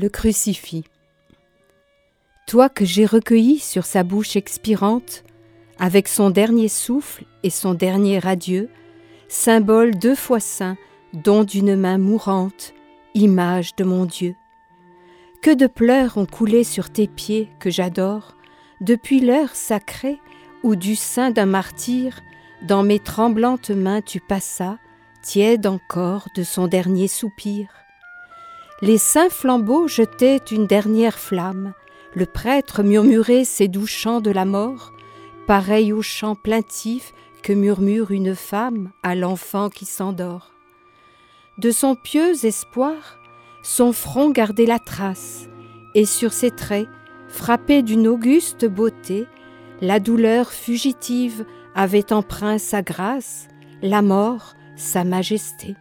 Le crucifix. Toi que j'ai recueilli sur sa bouche expirante, avec son dernier souffle et son dernier adieu, symbole deux fois saint, don d'une main mourante, image de mon Dieu. Que de pleurs ont coulé sur tes pieds que j'adore, depuis l'heure sacrée où du sein d'un martyr, dans mes tremblantes mains tu passas, tiède encore de son dernier soupir. Les saints flambeaux jetaient une dernière flamme, le prêtre murmurait ses doux chants de la mort, pareil au chant plaintif que murmure une femme à l'enfant qui s'endort. De son pieux espoir, son front gardait la trace, et sur ses traits, frappés d'une auguste beauté, la douleur fugitive avait empreint sa grâce, la mort sa majesté.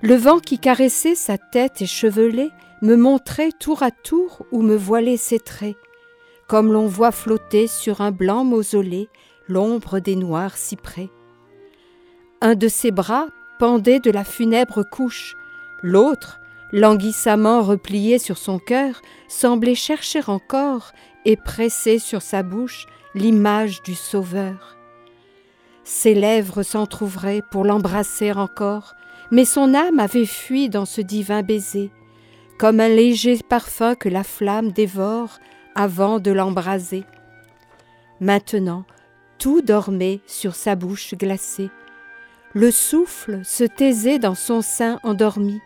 Le vent qui caressait sa tête échevelée me montrait tour à tour où me voilaient ses traits, comme l'on voit flotter sur un blanc mausolée l'ombre des noirs cyprès. Un de ses bras pendait de la funèbre couche, l'autre, languissamment replié sur son cœur, semblait chercher encore et presser sur sa bouche l'image du Sauveur. Ses lèvres s'entr'ouvraient pour l'embrasser encore, mais son âme avait fui dans ce divin baiser, comme un léger parfum que la flamme dévore avant de l'embraser. Maintenant, tout dormait sur sa bouche glacée. Le souffle se taisait dans son sein endormi,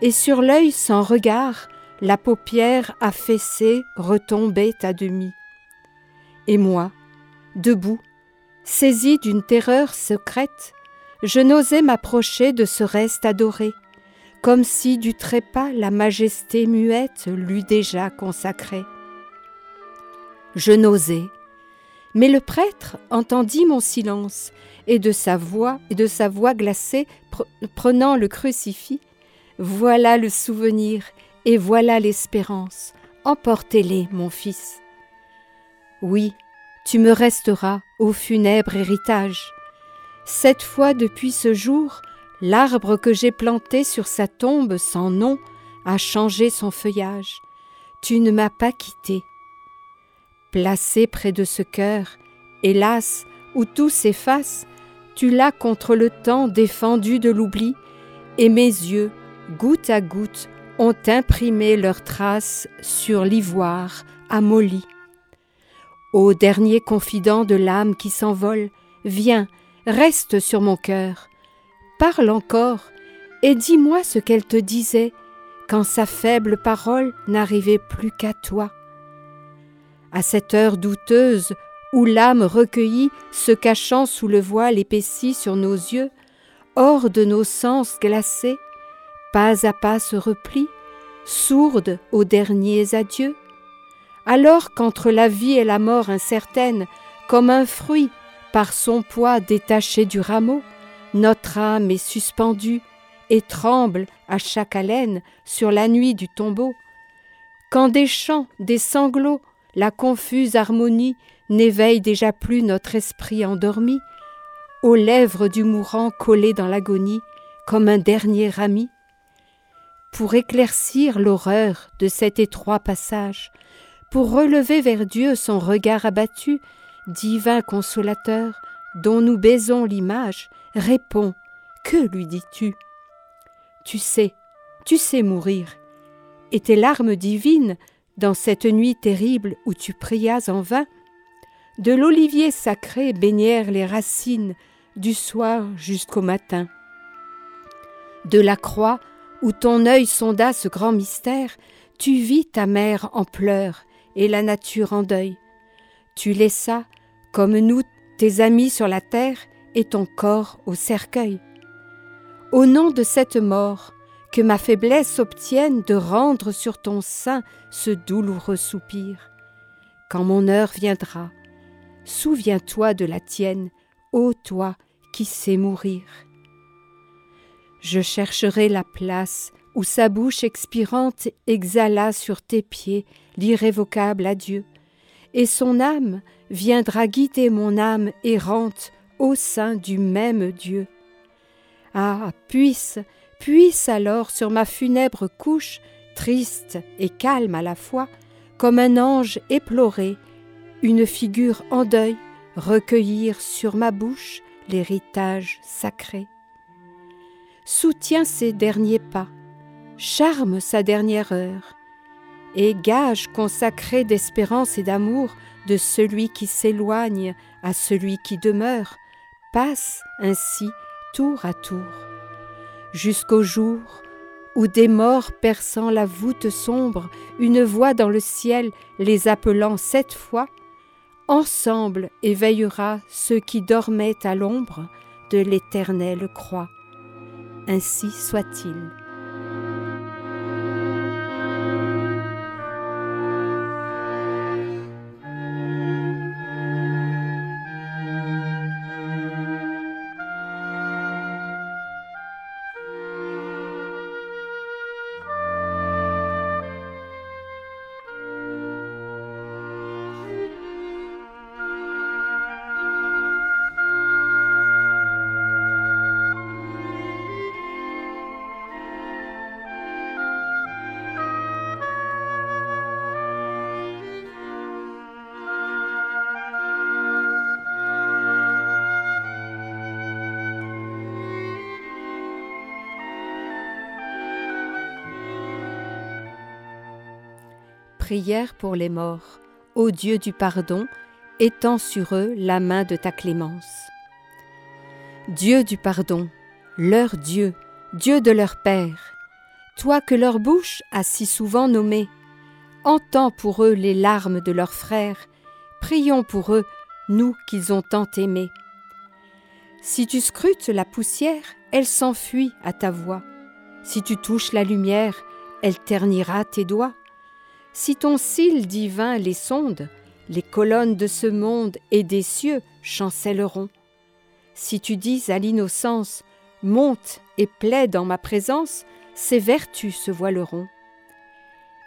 et sur l'œil sans regard, la paupière affaissée retombait à demi. Et moi, debout, saisi d'une terreur secrète, je n'osais m'approcher de ce reste adoré, comme si du trépas la majesté muette l'eût déjà consacré. Je n'osais, mais le prêtre entendit mon silence, et de sa voix et de sa voix glacée, prenant le crucifix, voilà le souvenir et voilà l'espérance. Emportez-les, mon fils. Oui, tu me resteras au funèbre héritage. Cette fois depuis ce jour, l'arbre que j'ai planté sur sa tombe sans nom a changé son feuillage. Tu ne m'as pas quitté. Placé près de ce cœur, hélas, où tout s'efface, tu l'as contre le temps défendu de l'oubli, et mes yeux, goutte à goutte, ont imprimé leurs traces sur l'ivoire amolli. Ô dernier confident de l'âme qui s'envole, viens, reste sur mon cœur. Parle encore et dis-moi ce qu'elle te disait quand sa faible parole n'arrivait plus qu'à toi. À cette heure douteuse où l'âme recueillie, se cachant sous le voile épaissi sur nos yeux, hors de nos sens glacés, pas à pas se replie, sourde aux derniers adieux alors qu'entre la vie et la mort incertaine, comme un fruit par son poids détaché du rameau, notre âme est suspendue et tremble à chaque haleine sur la nuit du tombeau. Quand des chants, des sanglots, la confuse harmonie n'éveille déjà plus notre esprit endormi, aux lèvres du mourant collé dans l'agonie, comme un dernier ami. Pour éclaircir l'horreur de cet étroit passage, pour relever vers Dieu son regard abattu, divin consolateur, dont nous baisons l'image, réponds, que lui dis-tu? Tu sais, tu sais mourir, et tes larmes divines, dans cette nuit terrible où tu prias en vain, de l'olivier sacré baignèrent les racines du soir jusqu'au matin. De la croix où ton œil sonda ce grand mystère, tu vis ta mère en pleurs et la nature en deuil. Tu laissas, comme nous, tes amis sur la terre et ton corps au cercueil. Au nom de cette mort, que ma faiblesse obtienne de rendre sur ton sein ce douloureux soupir. Quand mon heure viendra, souviens-toi de la tienne, ô toi qui sais mourir. Je chercherai la place où sa bouche expirante exhala sur tes pieds l'irrévocable adieu, et son âme viendra guider mon âme errante au sein du même Dieu. Ah, puisse, puisse alors sur ma funèbre couche triste et calme à la fois, comme un ange éploré, une figure en deuil, recueillir sur ma bouche l'héritage sacré. Soutiens ses derniers pas, charme sa dernière heure, et gage consacré d'espérance et d'amour de celui qui s'éloigne à celui qui demeure, passe ainsi tour à tour, jusqu'au jour où des morts perçant la voûte sombre, une voix dans le ciel les appelant sept fois, ensemble éveillera ceux qui dormaient à l'ombre de l'éternelle croix. Ainsi soit-il. Prière pour les morts, ô Dieu du pardon, étends sur eux la main de ta clémence. Dieu du pardon, leur Dieu, Dieu de leur Père, toi que leur bouche a si souvent nommé, entends pour eux les larmes de leurs frères, prions pour eux, nous qu'ils ont tant aimés. Si tu scrutes la poussière, elle s'enfuit à ta voix. Si tu touches la lumière, elle ternira tes doigts. Si ton cil divin les sonde, les colonnes de ce monde et des cieux chancelleront. Si tu dis à l'innocence, monte et plaide en ma présence, ces vertus se voileront.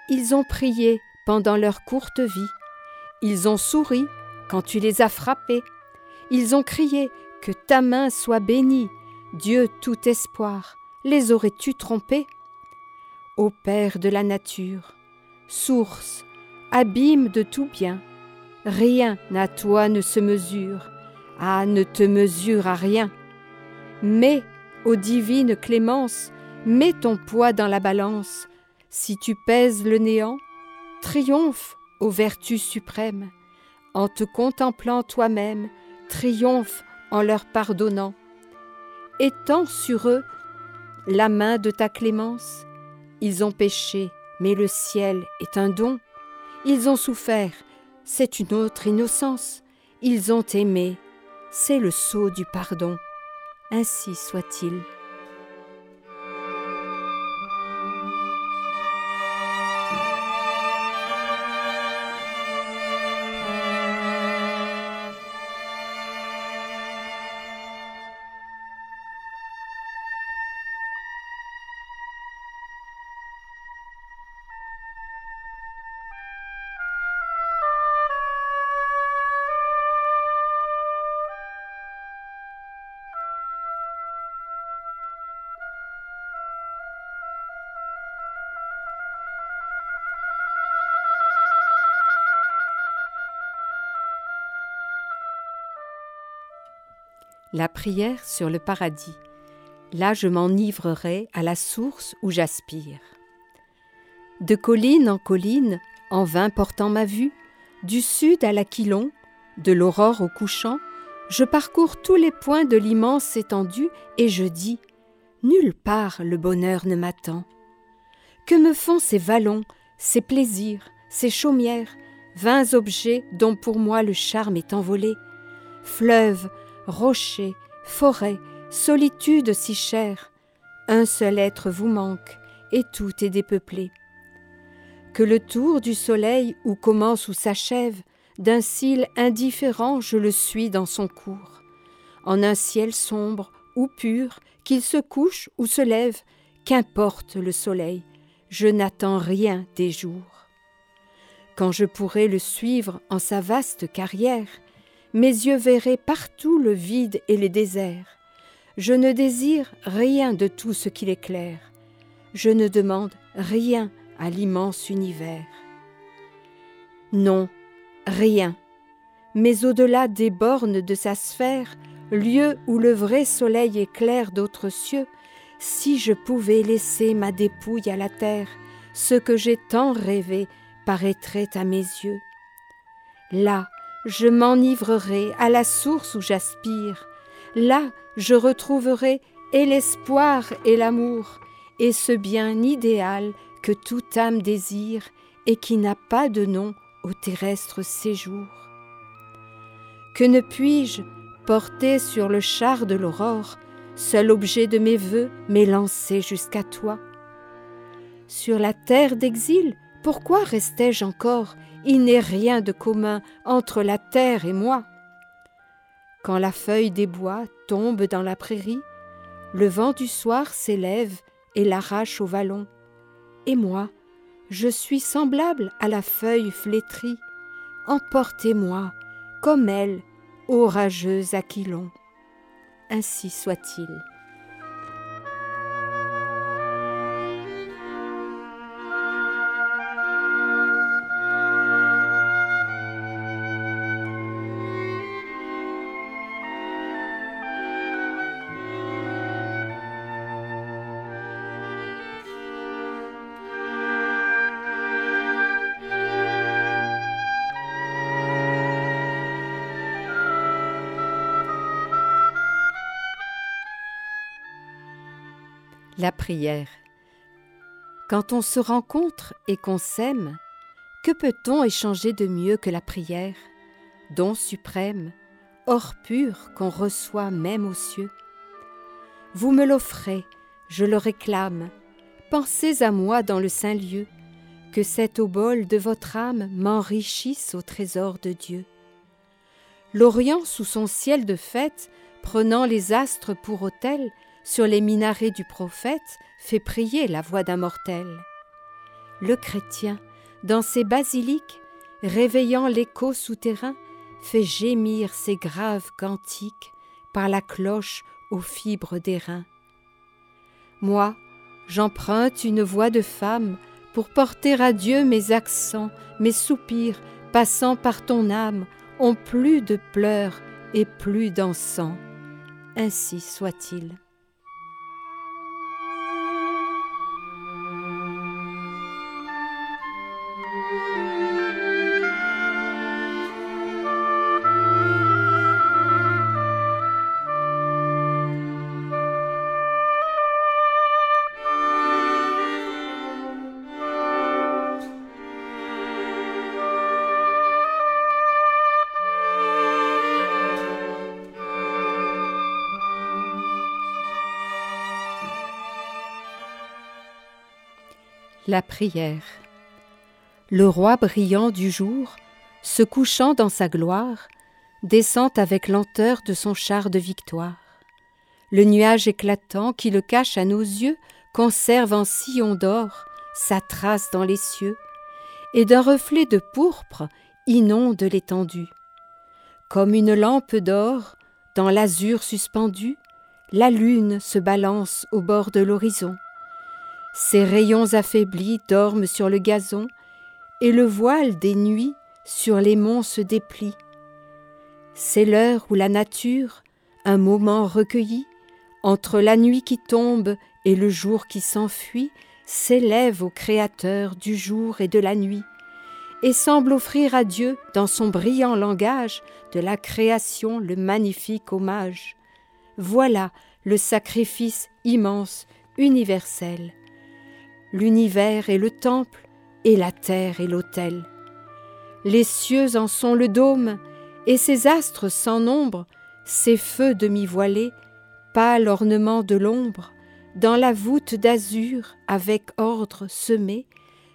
Ils ont prié pendant leur courte vie, ils ont souri quand tu les as frappés, ils ont crié que ta main soit bénie, Dieu tout espoir, les aurais-tu trompés? Ô Père de la nature, source, abîme de tout bien. Rien à toi ne se mesure, ah, ne te mesure à rien. Mais, ô divine clémence, mets ton poids dans la balance. Si tu pèses le néant, triomphe, ô vertu suprême. En te contemplant toi-même, triomphe en leur pardonnant. Étends sur eux la main de ta clémence. Ils ont péché, mais le ciel est un don. Ils ont souffert, c'est une autre innocence. Ils ont aimé, c'est le sceau du pardon. Ainsi soit-il. La prière sur le paradis. Là je m'enivrerai à la source où j'aspire. De colline en colline, en vain portant ma vue, du sud à l'Aquilon, de l'aurore au couchant, je parcours tous les points de l'immense étendue et je dis Nulle part le bonheur ne m'attend. Que me font ces vallons, ces plaisirs, ces chaumières, vains objets dont pour moi le charme est envolé, fleuves, rochers, forêts, solitude si chère, un seul être vous manque, et tout est dépeuplé. Que le tour du soleil où commence ou s'achève, d'un cil indifférent je le suis dans son cours. En un ciel sombre ou pur, qu'il se couche ou se lève, qu'importe le soleil, je n'attends rien des jours. Quand je pourrai le suivre en sa vaste carrière, mes yeux verraient partout le vide et les déserts. Je ne désire rien de tout ce qu'il éclaire. Je ne demande rien à l'immense univers. Non, rien, mais au-delà des bornes de sa sphère, lieu où le vrai soleil éclaire d'autres cieux, si je pouvais laisser ma dépouille à la terre, ce que j'ai tant rêvé paraîtrait à mes yeux. Là, je m'enivrerai à la source où j'aspire, là, je retrouverai et l'espoir et l'amour, et ce bien idéal que toute âme désire et qui n'a pas de nom au terrestre séjour. Que ne puis-je, porter sur le char de l'aurore, seul objet de mes voeux, m'élancer jusqu'à toi? Sur la terre d'exil, pourquoi restais-je encore Il n'est rien de commun entre la terre et moi. Quand la feuille des bois tombe dans la prairie, le vent du soir s'élève et l'arrache au vallon. Et moi, je suis semblable à la feuille flétrie. Emportez-moi, comme elle, orageux Aquilon. Ainsi soit-il. La prière. Quand on se rencontre et qu'on s'aime, que peut-on échanger de mieux que la prière, don suprême, or pur qu'on reçoit même aux cieux Vous me l'offrez, je le réclame, pensez à moi dans le saint lieu, que cet obol de votre âme m'enrichisse au trésor de Dieu. L'Orient sous son ciel de fête, prenant les astres pour autel, sur les minarets du prophète, fait prier la voix d'un mortel. Le chrétien, dans ses basiliques, réveillant l'écho souterrain, fait gémir ses graves cantiques par la cloche aux fibres des reins. Moi, j'emprunte une voix de femme pour porter à Dieu mes accents, mes soupirs, passant par ton âme, ont plus de pleurs et plus d'encens. Ainsi soit-il. La prière. Le roi brillant du jour, se couchant dans sa gloire, descend avec lenteur de son char de victoire. Le nuage éclatant qui le cache à nos yeux conserve en sillon d'or sa trace dans les cieux, et d'un reflet de pourpre inonde l'étendue. Comme une lampe d'or, dans l'azur suspendu, la lune se balance au bord de l'horizon. Ses rayons affaiblis dorment sur le gazon, et le voile des nuits sur les monts se déplie. C'est l'heure où la nature, un moment recueilli, entre la nuit qui tombe et le jour qui s'enfuit, s'élève au Créateur du jour et de la nuit, et semble offrir à Dieu, dans son brillant langage, de la création le magnifique hommage. Voilà le sacrifice immense, universel l'univers est le temple, et la terre est l'autel. Les cieux en sont le dôme, et ses astres sans nombre, ses feux demi-voilés, pâle ornement de l'ombre, dans la voûte d'azur, avec ordre semé,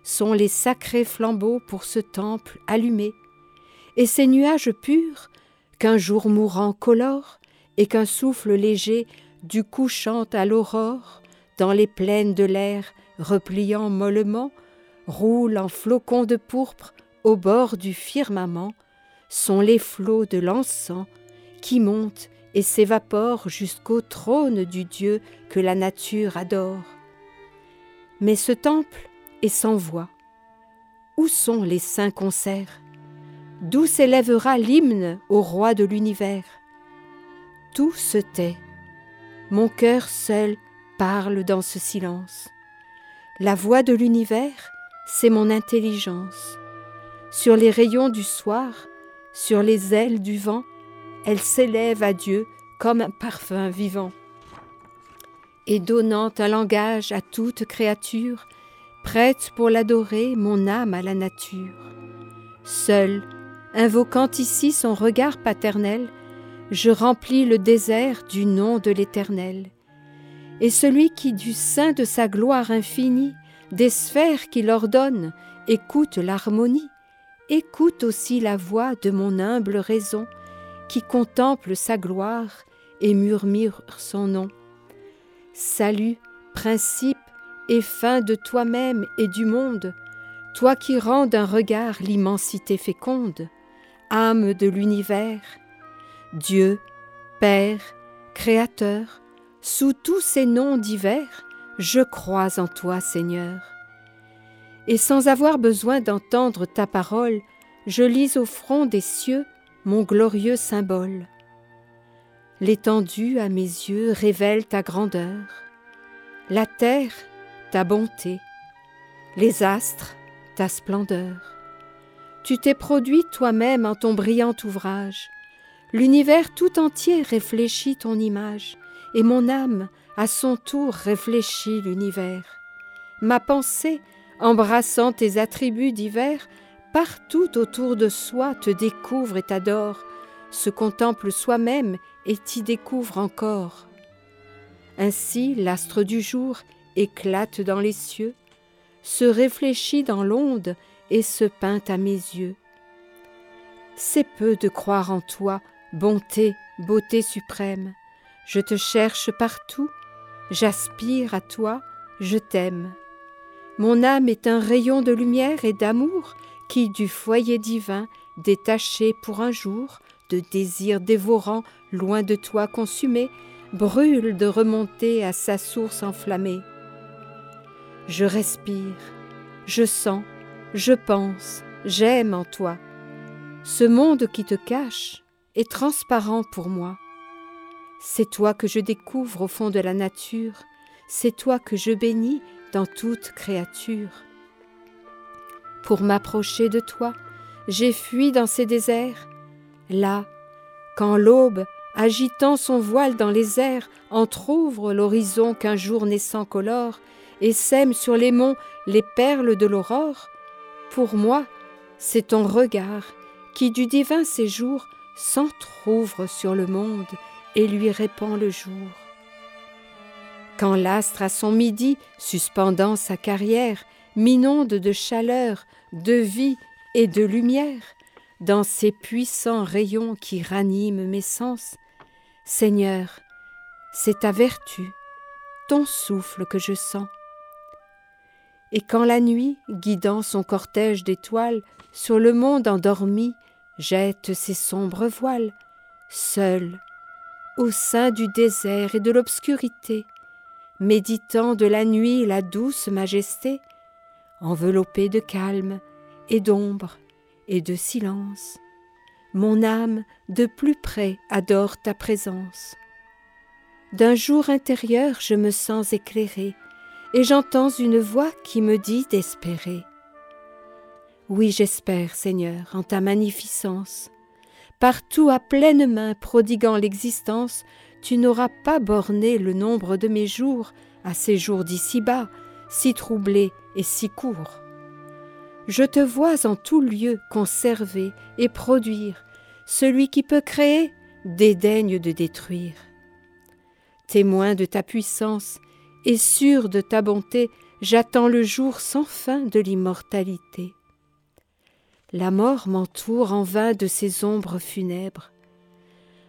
sont les sacrés flambeaux pour ce temple allumé, et ces nuages purs, qu'un jour mourant colore, et qu'un souffle léger du couchant à l'aurore, dans les plaines de l'air, repliant mollement, roulent en flocons de pourpre au bord du firmament, sont les flots de l'encens qui montent et s'évaporent jusqu'au trône du Dieu que la nature adore. Mais ce temple, et sans voix. Où sont les saints concerts? D'où s'élèvera l'hymne au roi de l'univers? Tout se tait. Mon cœur seul parle dans ce silence. La voix de l'univers, c'est mon intelligence. Sur les rayons du soir, sur les ailes du vent, elle s'élève à Dieu comme un parfum vivant. Et donnant un langage à toute créature, prête pour l'adorer mon âme à la nature. Seul, invoquant ici son regard paternel, je remplis le désert du nom de l'Éternel. Et celui qui du sein de sa gloire infinie, des sphères qu'il ordonne, écoute l'harmonie, écoute aussi la voix de mon humble raison, qui contemple sa gloire et murmure son nom. Salut, principe et fin de toi-même et du monde, toi qui rends d'un regard l'immensité féconde, âme de l'univers, Dieu, Père, Créateur, sous tous ces noms divers, je crois en toi, Seigneur. Et sans avoir besoin d'entendre ta parole, je lis au front des cieux mon glorieux symbole. L'étendue à mes yeux révèle ta grandeur, la terre ta bonté, les astres ta splendeur. Tu t'es produit toi-même en ton brillant ouvrage, l'univers tout entier réfléchit ton image, et mon âme à son tour réfléchit l'univers. Ma pensée, embrassant tes attributs divers, partout autour de soi te découvre et t'adore, se contemple soi-même et t'y découvre encore. Ainsi l'astre du jour éclate dans les cieux, se réfléchit dans l'onde et se peint à mes yeux. C'est peu de croire en toi, bonté, beauté suprême. Je te cherche partout, j'aspire à toi, je t'aime. Mon âme est un rayon de lumière et d'amour qui, du foyer divin, détaché pour un jour, de désir dévorant, loin de toi consumé, brûle de remonter à sa source enflammée. Je respire, je sens, je pense, j'aime en toi. Ce monde qui te cache est transparent pour moi. C'est toi que je découvre au fond de la nature, c'est toi que je bénis dans toute créature. Pour m'approcher de toi, j'ai fui dans ces déserts. Là, quand l'aube, agitant son voile dans les airs, entr'ouvre l'horizon qu'un jour naissant colore, et sème sur les monts les perles de l'aurore, pour moi, c'est ton regard qui du divin séjour s'entr'ouvre sur le monde et lui répand le jour. Quand l'astre à son midi, suspendant sa carrière, m'inonde de chaleur, de vie et de lumière, dans ces puissants rayons qui raniment mes sens. Seigneur, c'est ta vertu, ton souffle que je sens. Et quand la nuit, guidant son cortège d'étoiles sur le monde endormi, jette ses sombres voiles, seul, au sein du désert et de l'obscurité, méditant de la nuit la douce majesté, enveloppé de calme et d'ombre et de silence. Mon âme de plus près adore ta présence. D'un jour intérieur je me sens éclairé, et j'entends une voix qui me dit d'espérer. Oui, j'espère, Seigneur, en ta magnificence. Partout à pleine main prodiguant l'existence, tu n'auras pas borné le nombre de mes jours à ces jours d'ici-bas, si troublés et si courts. Je te vois en tout lieu conserver et produire, celui qui peut créer dédaigne de détruire. Témoin de ta puissance et sûr de ta bonté, j'attends le jour sans fin de l'immortalité. La mort m'entoure en vain de ses ombres funèbres.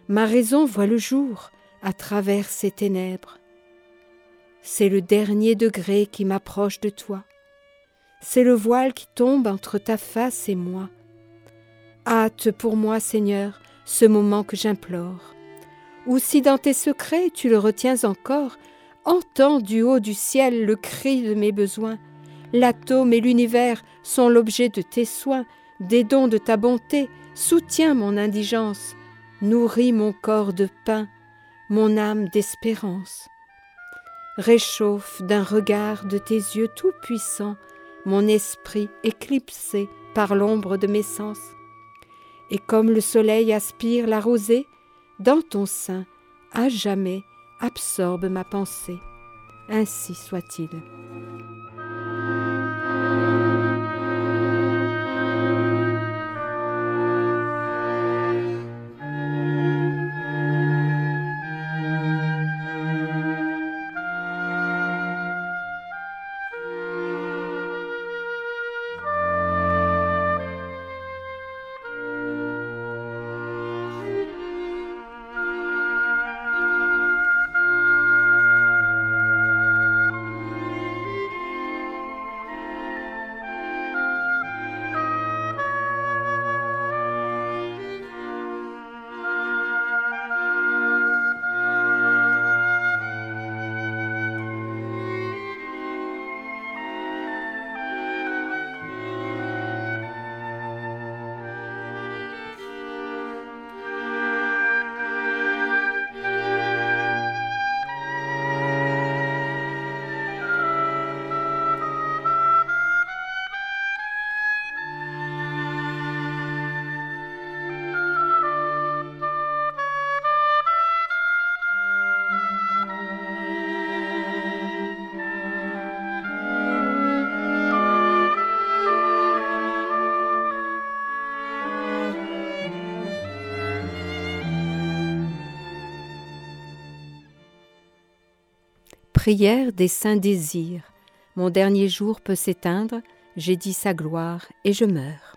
Ma raison voit le jour à travers ces ténèbres. C'est le dernier degré qui m'approche de toi. C'est le voile qui tombe entre ta face et moi. Hâte pour moi, Seigneur, ce moment que j'implore. Ou si dans tes secrets tu le retiens encore, entends du haut du ciel le cri de mes besoins, l'atome et l'univers sont l'objet de tes soins, des dons de ta bonté, soutiens mon indigence, nourris mon corps de pain, mon âme d'espérance. Réchauffe d'un regard de tes yeux tout-puissants mon esprit éclipsé par l'ombre de mes sens. Et comme le soleil aspire la rosée, dans ton sein, à jamais, absorbe ma pensée. Ainsi soit-il. Prière des saints désirs. Mon dernier jour peut s'éteindre, j'ai dit sa gloire et je meurs.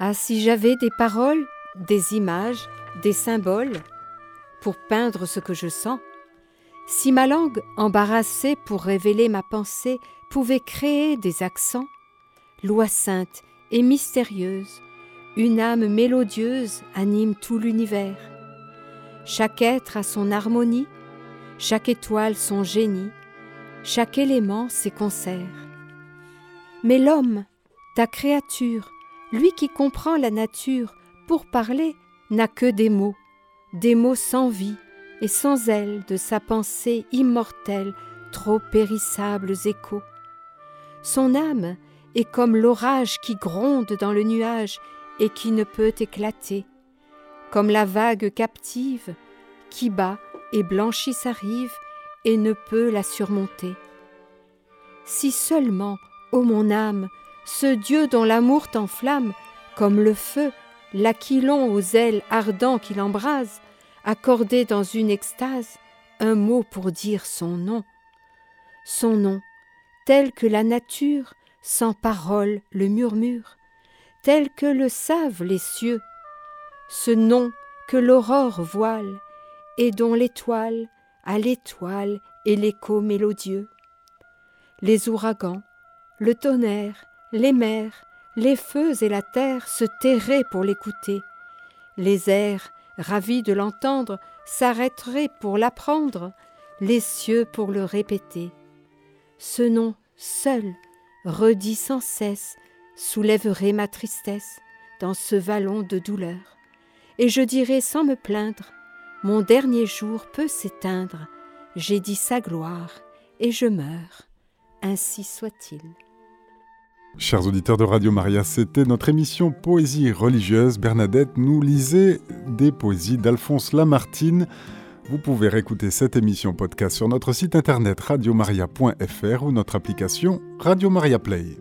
Ah, si j'avais des paroles, des images, des symboles pour peindre ce que je sens, si ma langue, embarrassée pour révéler ma pensée, pouvait créer des accents, loi sainte et mystérieuse, une âme mélodieuse anime tout l'univers. Chaque être a son harmonie, chaque étoile son génie, chaque élément ses concerts. Mais l'homme, ta créature, lui qui comprend la nature, pour parler, n'a que des mots, des mots sans vie et sans aile de sa pensée immortelle, trop périssables échos. Son âme est comme l'orage qui gronde dans le nuage et qui ne peut éclater, comme la vague captive qui bat et blanchit sa rive et ne peut la surmonter. Si seulement, ô mon âme, ce Dieu dont l'amour t'enflamme, comme le feu, l'aquilon aux ailes ardents qui l'embrase, accordait dans une extase un mot pour dire son nom. Son nom, tel que la nature, sans parole, le murmure, tel que le savent les cieux, ce nom que l'aurore voile, et dont l'étoile à l'étoile et l'écho mélodieux. Les ouragans, le tonnerre, les mers, les feux et la terre se tairaient pour l'écouter. Les airs, ravis de l'entendre, s'arrêteraient pour l'apprendre, les cieux pour le répéter. Ce nom seul, redit sans cesse, soulèverait ma tristesse dans ce vallon de douleur, et je dirais sans me plaindre mon dernier jour peut s'éteindre, j'ai dit sa gloire, et je meurs. Ainsi soit-il. Chers auditeurs de Radio Maria, c'était notre émission Poésie religieuse. Bernadette nous lisait des poésies d'Alphonse Lamartine. Vous pouvez réécouter cette émission podcast sur notre site internet radiomaria.fr ou notre application Radio Maria Play.